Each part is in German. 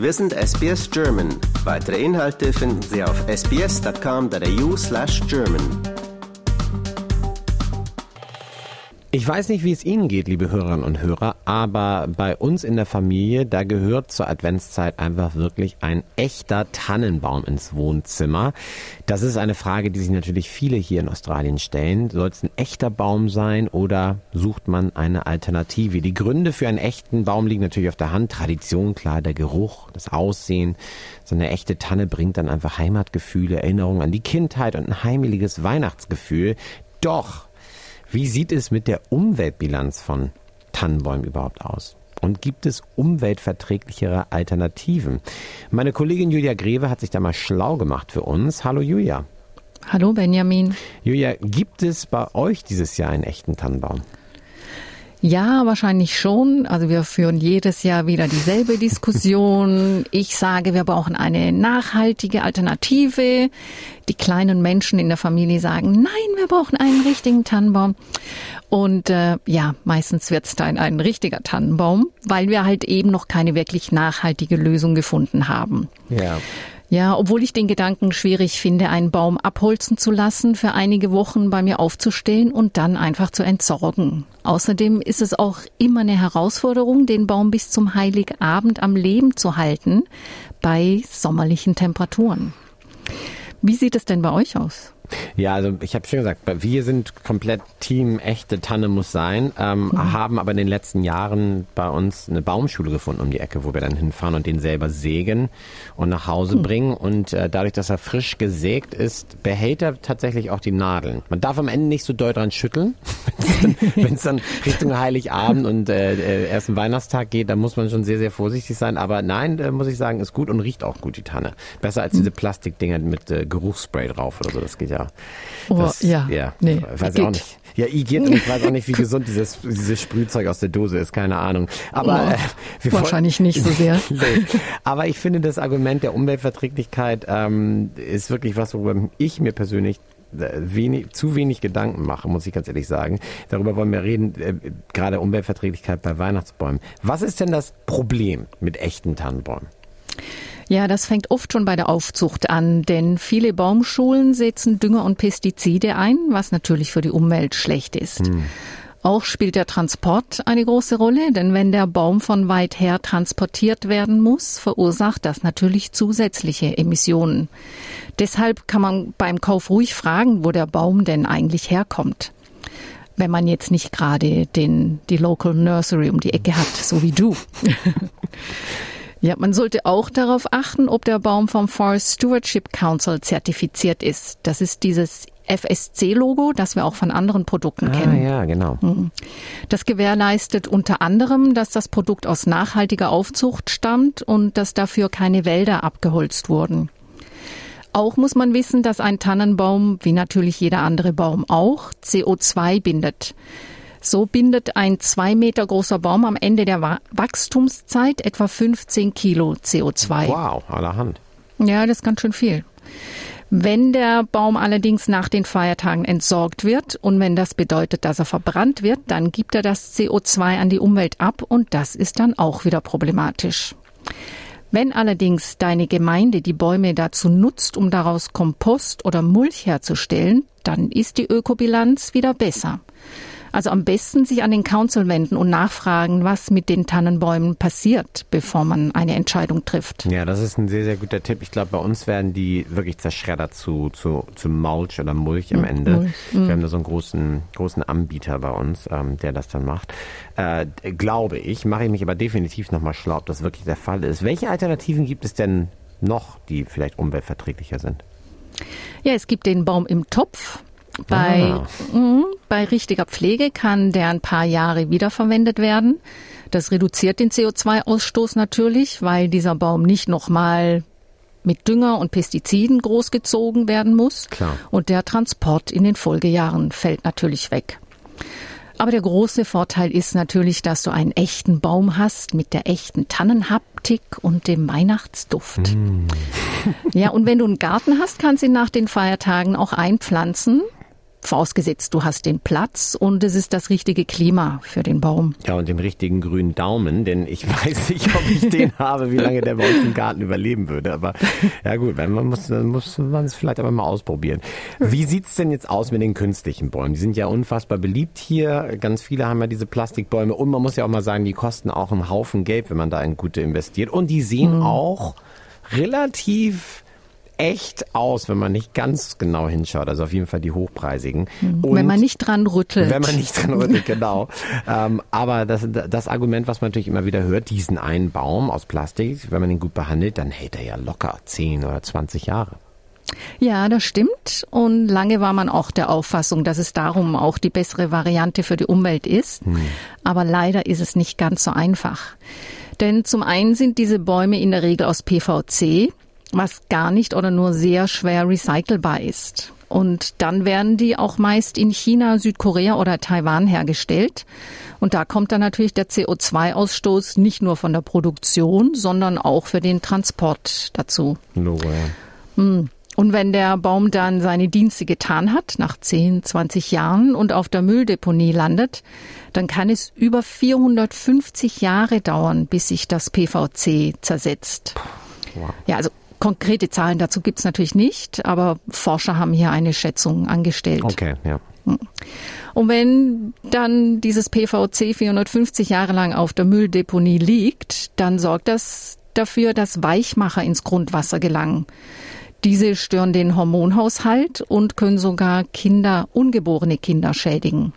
Wir sind SBS German. Weitere Inhalte finden Sie auf sbs.com.au/german. Ich weiß nicht, wie es Ihnen geht, liebe Hörerinnen und Hörer, aber bei uns in der Familie, da gehört zur Adventszeit einfach wirklich ein echter Tannenbaum ins Wohnzimmer. Das ist eine Frage, die sich natürlich viele hier in Australien stellen. Soll es ein echter Baum sein oder sucht man eine Alternative? Die Gründe für einen echten Baum liegen natürlich auf der Hand. Tradition, klar, der Geruch, das Aussehen. So eine echte Tanne bringt dann einfach Heimatgefühle, Erinnerungen an die Kindheit und ein heimeliges Weihnachtsgefühl. Doch wie sieht es mit der Umweltbilanz von Tannenbäumen überhaupt aus? Und gibt es umweltverträglichere Alternativen? Meine Kollegin Julia Greve hat sich da mal schlau gemacht für uns. Hallo Julia. Hallo Benjamin. Julia, gibt es bei euch dieses Jahr einen echten Tannenbaum? Ja, wahrscheinlich schon. Also wir führen jedes Jahr wieder dieselbe Diskussion. Ich sage, wir brauchen eine nachhaltige Alternative. Die kleinen Menschen in der Familie sagen, nein, wir brauchen einen richtigen Tannenbaum. Und äh, ja, meistens wird es dann ein richtiger Tannenbaum, weil wir halt eben noch keine wirklich nachhaltige Lösung gefunden haben. Ja. Ja, obwohl ich den Gedanken schwierig finde, einen Baum abholzen zu lassen, für einige Wochen bei mir aufzustellen und dann einfach zu entsorgen. Außerdem ist es auch immer eine Herausforderung, den Baum bis zum Heiligabend am Leben zu halten bei sommerlichen Temperaturen. Wie sieht es denn bei euch aus? Ja, also ich habe schon gesagt, wir sind komplett Team echte Tanne muss sein, ähm, mhm. haben aber in den letzten Jahren bei uns eine Baumschule gefunden um die Ecke, wo wir dann hinfahren und den selber sägen und nach Hause mhm. bringen. Und äh, dadurch, dass er frisch gesägt ist, behält er tatsächlich auch die Nadeln. Man darf am Ende nicht so doll dran schütteln. Wenn es dann, Richtung Heiligabend und äh, äh, ersten Weihnachtstag geht, dann muss man schon sehr, sehr vorsichtig sein. Aber nein, äh, muss ich sagen, ist gut und riecht auch gut, die Tanne. Besser als mhm. diese Plastikdinger mit äh, Geruchsspray drauf oder so. Das geht ja Oh, das, ja, ja, nee, weiß ich auch nicht. Ja, Igitt und ich weiß auch nicht, wie gesund dieses, dieses Sprühzeug aus der Dose ist, keine Ahnung. Aber oh, äh, wahrscheinlich nicht so sehr. Aber ich finde das Argument der Umweltverträglichkeit ähm, ist wirklich was, worüber ich mir persönlich äh, wenig, zu wenig Gedanken mache, muss ich ganz ehrlich sagen. Darüber wollen wir reden, äh, gerade Umweltverträglichkeit bei Weihnachtsbäumen. Was ist denn das Problem mit echten Tannenbäumen? Ja, das fängt oft schon bei der Aufzucht an, denn viele Baumschulen setzen Dünger und Pestizide ein, was natürlich für die Umwelt schlecht ist. Hm. Auch spielt der Transport eine große Rolle, denn wenn der Baum von weit her transportiert werden muss, verursacht das natürlich zusätzliche Emissionen. Deshalb kann man beim Kauf ruhig fragen, wo der Baum denn eigentlich herkommt. Wenn man jetzt nicht gerade den, die Local Nursery um die Ecke hat, so wie du. Ja, man sollte auch darauf achten, ob der Baum vom Forest Stewardship Council zertifiziert ist. Das ist dieses FSC-Logo, das wir auch von anderen Produkten ah, kennen. Ja, genau. Mhm. Das gewährleistet unter anderem, dass das Produkt aus nachhaltiger Aufzucht stammt und dass dafür keine Wälder abgeholzt wurden. Auch muss man wissen, dass ein Tannenbaum, wie natürlich jeder andere Baum auch, CO2 bindet. So bindet ein zwei Meter großer Baum am Ende der Wachstumszeit etwa 15 Kilo CO2. Wow, allerhand. Ja, das ist ganz schön viel. Wenn der Baum allerdings nach den Feiertagen entsorgt wird und wenn das bedeutet, dass er verbrannt wird, dann gibt er das CO2 an die Umwelt ab und das ist dann auch wieder problematisch. Wenn allerdings deine Gemeinde die Bäume dazu nutzt, um daraus Kompost oder Mulch herzustellen, dann ist die Ökobilanz wieder besser. Also am besten sich an den Council wenden und nachfragen, was mit den Tannenbäumen passiert, bevor man eine Entscheidung trifft. Ja, das ist ein sehr, sehr guter Tipp. Ich glaube, bei uns werden die wirklich zerschreddert zu, zu, zu Mulch oder Mulch am Ende. Mulch. Wir haben da so einen großen, großen Anbieter bei uns, ähm, der das dann macht. Äh, glaube ich, mache ich mich aber definitiv nochmal schlau, ob das wirklich der Fall ist. Welche Alternativen gibt es denn noch, die vielleicht umweltverträglicher sind? Ja, es gibt den Baum im Topf. Bei, ah. mh, bei richtiger Pflege kann der ein paar Jahre wiederverwendet werden. Das reduziert den CO2-Ausstoß natürlich, weil dieser Baum nicht nochmal mit Dünger und Pestiziden großgezogen werden muss. Klar. Und der Transport in den Folgejahren fällt natürlich weg. Aber der große Vorteil ist natürlich, dass du einen echten Baum hast mit der echten Tannenhaptik und dem Weihnachtsduft. Mm. Ja, und wenn du einen Garten hast, kannst du ihn nach den Feiertagen auch einpflanzen vorausgesetzt du hast den Platz und es ist das richtige Klima für den Baum. Ja, und den richtigen grünen Daumen, denn ich weiß nicht, ob ich den habe, wie lange der bei uns im Garten überleben würde. Aber ja gut, wenn man muss, dann muss man es vielleicht aber mal ausprobieren. Wie sieht's denn jetzt aus mit den künstlichen Bäumen? Die sind ja unfassbar beliebt hier. Ganz viele haben ja diese Plastikbäume und man muss ja auch mal sagen, die kosten auch einen Haufen Geld, wenn man da in gute investiert. Und die sehen mhm. auch relativ echt aus, wenn man nicht ganz genau hinschaut. Also auf jeden Fall die hochpreisigen. Und wenn man nicht dran rüttelt. Wenn man nicht dran rüttelt, genau. ähm, aber das, das Argument, was man natürlich immer wieder hört, diesen einen Baum aus Plastik, wenn man ihn gut behandelt, dann hält er ja locker 10 oder 20 Jahre. Ja, das stimmt. Und lange war man auch der Auffassung, dass es darum auch die bessere Variante für die Umwelt ist. Hm. Aber leider ist es nicht ganz so einfach. Denn zum einen sind diese Bäume in der Regel aus PVC, was gar nicht oder nur sehr schwer recycelbar ist. Und dann werden die auch meist in China, Südkorea oder Taiwan hergestellt. Und da kommt dann natürlich der CO2-Ausstoß nicht nur von der Produktion, sondern auch für den Transport dazu. Logo, ja. Hm. Und wenn der Baum dann seine Dienste getan hat, nach 10, 20 Jahren und auf der Mülldeponie landet, dann kann es über 450 Jahre dauern, bis sich das PVC zersetzt. Wow. Ja, also Konkrete Zahlen dazu gibt es natürlich nicht, aber Forscher haben hier eine Schätzung angestellt. Okay, ja. Hm. Und wenn dann dieses PVC 450 Jahre lang auf der Mülldeponie liegt, dann sorgt das dafür, dass Weichmacher ins Grundwasser gelangen. Diese stören den Hormonhaushalt und können sogar Kinder, ungeborene Kinder schädigen.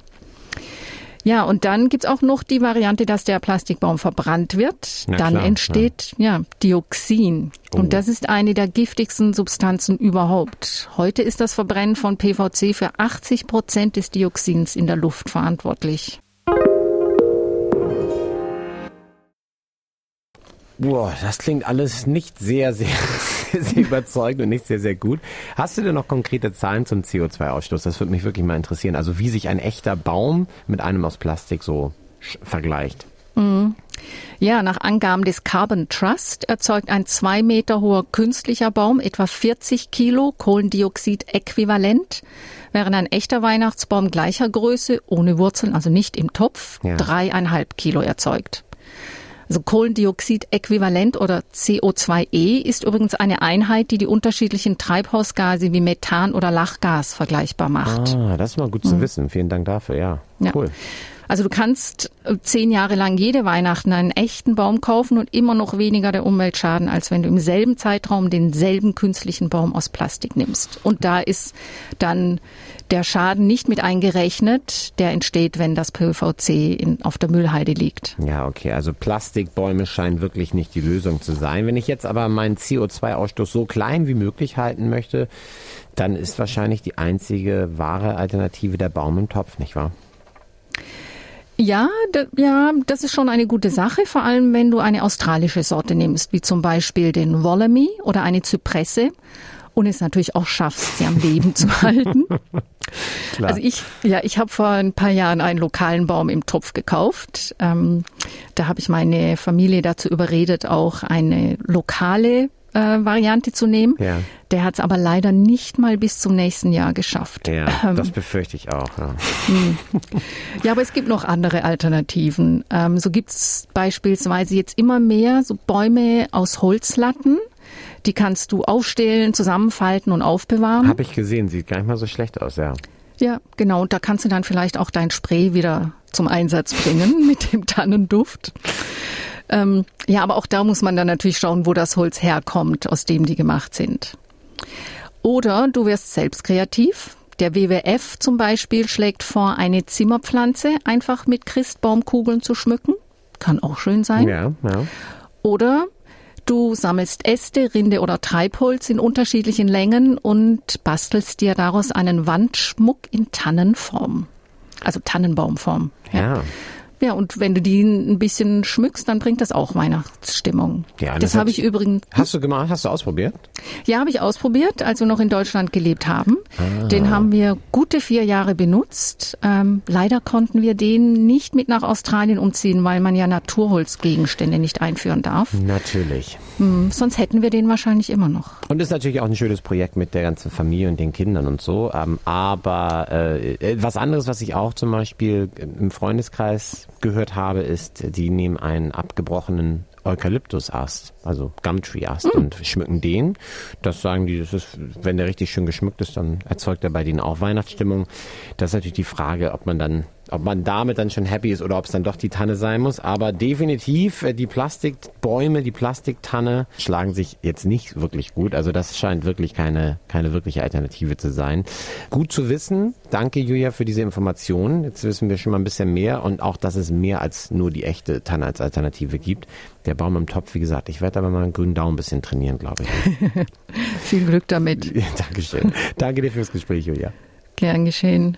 Ja, und dann gibt's auch noch die Variante, dass der Plastikbaum verbrannt wird. Na dann klar, entsteht ja. ja Dioxin. Oh. Und das ist eine der giftigsten Substanzen überhaupt. Heute ist das Verbrennen von PVC für 80 Prozent des Dioxins in der Luft verantwortlich. Boah, das klingt alles nicht sehr, sehr, sehr überzeugend und nicht sehr, sehr gut. Hast du denn noch konkrete Zahlen zum CO2-Ausstoß? Das würde mich wirklich mal interessieren. Also wie sich ein echter Baum mit einem aus Plastik so vergleicht. Mhm. Ja, nach Angaben des Carbon Trust erzeugt ein zwei Meter hoher künstlicher Baum etwa 40 Kilo Kohlendioxid-Äquivalent, während ein echter Weihnachtsbaum gleicher Größe, ohne Wurzeln, also nicht im Topf, ja. dreieinhalb Kilo erzeugt. Also Kohlendioxid-Äquivalent oder CO2e ist übrigens eine Einheit, die die unterschiedlichen Treibhausgase wie Methan oder Lachgas vergleichbar macht. Ah, das ist mal gut zu mhm. wissen. Vielen Dank dafür, ja. ja. Cool. Also du kannst äh, zehn Jahre lang jede Weihnachten einen echten Baum kaufen und immer noch weniger der Umwelt schaden, als wenn du im selben Zeitraum denselben künstlichen Baum aus Plastik nimmst. Und da ist dann der Schaden nicht mit eingerechnet, der entsteht, wenn das PVC in, auf der Müllheide liegt. Ja, okay. Also Plastikbäume scheinen wirklich nicht die Lösung zu sein. Wenn ich jetzt aber meinen CO2-Ausstoß so klein wie möglich halten möchte, dann ist wahrscheinlich die einzige wahre Alternative der Baum im Topf, nicht wahr? Ja, ja, das ist schon eine gute Sache, vor allem wenn du eine australische Sorte nimmst, wie zum Beispiel den Wollamy oder eine Zypresse und es natürlich auch schaffst, sie am Leben zu halten. Klar. Also ich, ja, ich habe vor ein paar Jahren einen lokalen Baum im Topf gekauft. Ähm, da habe ich meine Familie dazu überredet, auch eine lokale Variante zu nehmen. Ja. Der hat es aber leider nicht mal bis zum nächsten Jahr geschafft. Ja, ähm, das befürchte ich auch. Ja. Hm. ja, aber es gibt noch andere Alternativen. Ähm, so gibt es beispielsweise jetzt immer mehr so Bäume aus Holzlatten. Die kannst du aufstellen, zusammenfalten und aufbewahren. Habe ich gesehen, sieht gar nicht mal so schlecht aus, ja. Ja, genau. Und da kannst du dann vielleicht auch dein Spray wieder zum Einsatz bringen mit dem Tannenduft. Ähm, ja, aber auch da muss man dann natürlich schauen, wo das Holz herkommt, aus dem die gemacht sind. Oder du wirst selbst kreativ. Der WWF zum Beispiel schlägt vor, eine Zimmerpflanze einfach mit Christbaumkugeln zu schmücken. Kann auch schön sein. Ja, ja. Oder du sammelst Äste, Rinde oder Treibholz in unterschiedlichen Längen und bastelst dir daraus einen Wandschmuck in Tannenform. Also Tannenbaumform. ja. ja. Ja, und wenn du die ein bisschen schmückst, dann bringt das auch Weihnachtsstimmung. Ja, das, das habe ich übrigens. Hast du gemacht? Hast du ausprobiert? Ja, habe ich ausprobiert, als wir noch in Deutschland gelebt haben. Ah. Den haben wir gute vier Jahre benutzt. Ähm, leider konnten wir den nicht mit nach Australien umziehen, weil man ja Naturholzgegenstände nicht einführen darf. Natürlich. Hm, sonst hätten wir den wahrscheinlich immer noch. Und ist natürlich auch ein schönes Projekt mit der ganzen Familie und den Kindern und so. Ähm, aber äh, äh was anderes, was ich auch zum Beispiel im Freundeskreis gehört habe, ist, die nehmen einen abgebrochenen Eukalyptusast, also Gumtree-Ast mhm. und schmücken den. Das sagen die, das ist, wenn der richtig schön geschmückt ist, dann erzeugt er bei denen auch Weihnachtsstimmung. Das ist natürlich die Frage, ob man dann ob man damit dann schon happy ist oder ob es dann doch die Tanne sein muss. Aber definitiv, äh, die Plastikbäume, die Plastiktanne schlagen sich jetzt nicht wirklich gut. Also das scheint wirklich keine, keine wirkliche Alternative zu sein. Gut zu wissen. Danke, Julia, für diese Informationen. Jetzt wissen wir schon mal ein bisschen mehr und auch, dass es mehr als nur die echte Tanne als Alternative gibt. Der Baum im Topf, wie gesagt, ich werde aber mal einen grünen Daumen ein bisschen trainieren, glaube ich. Viel Glück damit. Dankeschön. Danke dir fürs Gespräch, Julia. Gern geschehen.